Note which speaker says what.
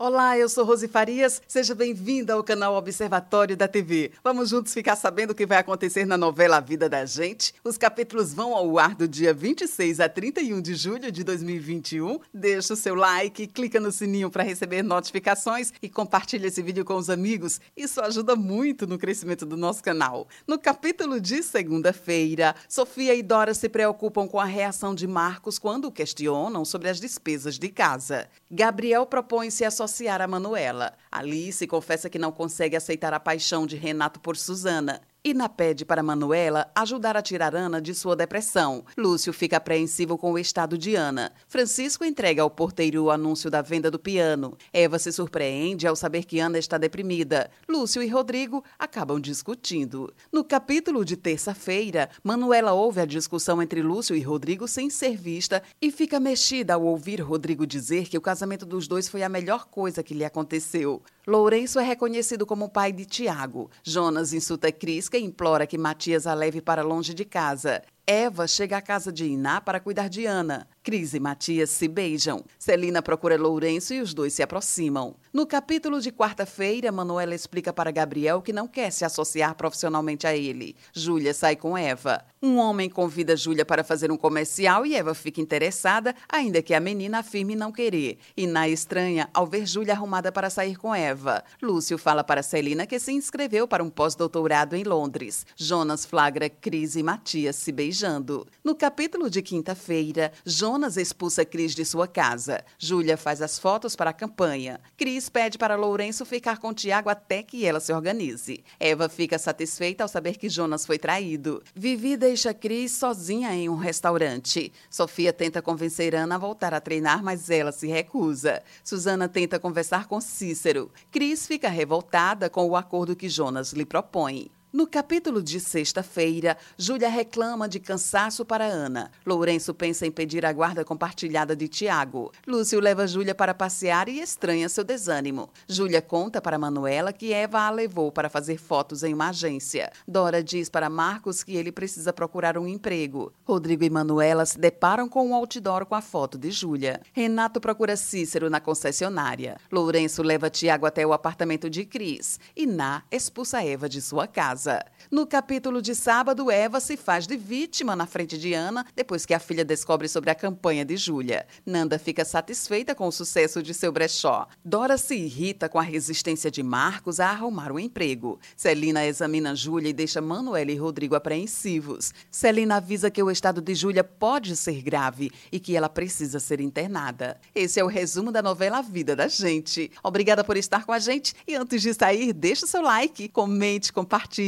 Speaker 1: Olá, eu sou Rose Farias. Seja bem-vinda ao canal Observatório da TV. Vamos juntos ficar sabendo o que vai acontecer na novela A Vida da Gente. Os capítulos vão ao ar do dia 26 a 31 de julho de 2021. Deixa o seu like, clica no sininho para receber notificações e compartilha esse vídeo com os amigos. Isso ajuda muito no crescimento do nosso canal. No capítulo de segunda-feira, Sofia e Dora se preocupam com a reação de Marcos quando questionam sobre as despesas de casa. Gabriel propõe se associar associar a Manuela. Alice confessa que não consegue aceitar a paixão de Renato por Suzana. Ina pede para Manuela ajudar a tirar Ana de sua depressão. Lúcio fica apreensivo com o estado de Ana. Francisco entrega ao porteiro o anúncio da venda do piano. Eva se surpreende ao saber que Ana está deprimida. Lúcio e Rodrigo acabam discutindo. No capítulo de terça-feira, Manuela ouve a discussão entre Lúcio e Rodrigo sem ser vista e fica mexida ao ouvir Rodrigo dizer que o casamento dos dois foi a melhor coisa que lhe aconteceu. Lourenço é reconhecido como pai de Tiago. Jonas insulta Crisca e implora que Matias a leve para longe de casa. Eva chega à casa de Iná para cuidar de Ana. Cris e Matias se beijam. Celina procura Lourenço e os dois se aproximam. No capítulo de quarta-feira, Manuela explica para Gabriel que não quer se associar profissionalmente a ele. Júlia sai com Eva. Um homem convida Júlia para fazer um comercial e Eva fica interessada, ainda que a menina afirme não querer. Iná estranha ao ver Júlia arrumada para sair com Eva. Lúcio fala para Celina que se inscreveu para um pós-doutorado em Londres. Jonas flagra Cris e Matias se beijando. No capítulo de quinta-feira, Jonas Jonas expulsa Cris de sua casa. Júlia faz as fotos para a campanha. Cris pede para Lourenço ficar com Tiago até que ela se organize. Eva fica satisfeita ao saber que Jonas foi traído. Vivi deixa Cris sozinha em um restaurante. Sofia tenta convencer Ana a voltar a treinar, mas ela se recusa. Susana tenta conversar com Cícero. Cris fica revoltada com o acordo que Jonas lhe propõe. No capítulo de sexta-feira, Júlia reclama de cansaço para Ana. Lourenço pensa em pedir a guarda compartilhada de Tiago. Lúcio leva Júlia para passear e estranha seu desânimo. Júlia conta para Manuela que Eva a levou para fazer fotos em uma agência. Dora diz para Marcos que ele precisa procurar um emprego. Rodrigo e Manuela se deparam com um outdoor com a foto de Júlia. Renato procura Cícero na concessionária. Lourenço leva Tiago até o apartamento de Cris. E Ná expulsa Eva de sua casa casa. No capítulo de sábado, Eva se faz de vítima na frente de Ana depois que a filha descobre sobre a campanha de Júlia. Nanda fica satisfeita com o sucesso de seu brechó. Dora se irrita com a resistência de Marcos a arrumar um emprego. Celina examina Júlia e deixa Manuela e Rodrigo apreensivos. Celina avisa que o estado de Júlia pode ser grave e que ela precisa ser internada. Esse é o resumo da novela Vida da Gente. Obrigada por estar com a gente e antes de sair, deixa seu like, comente, compartilhe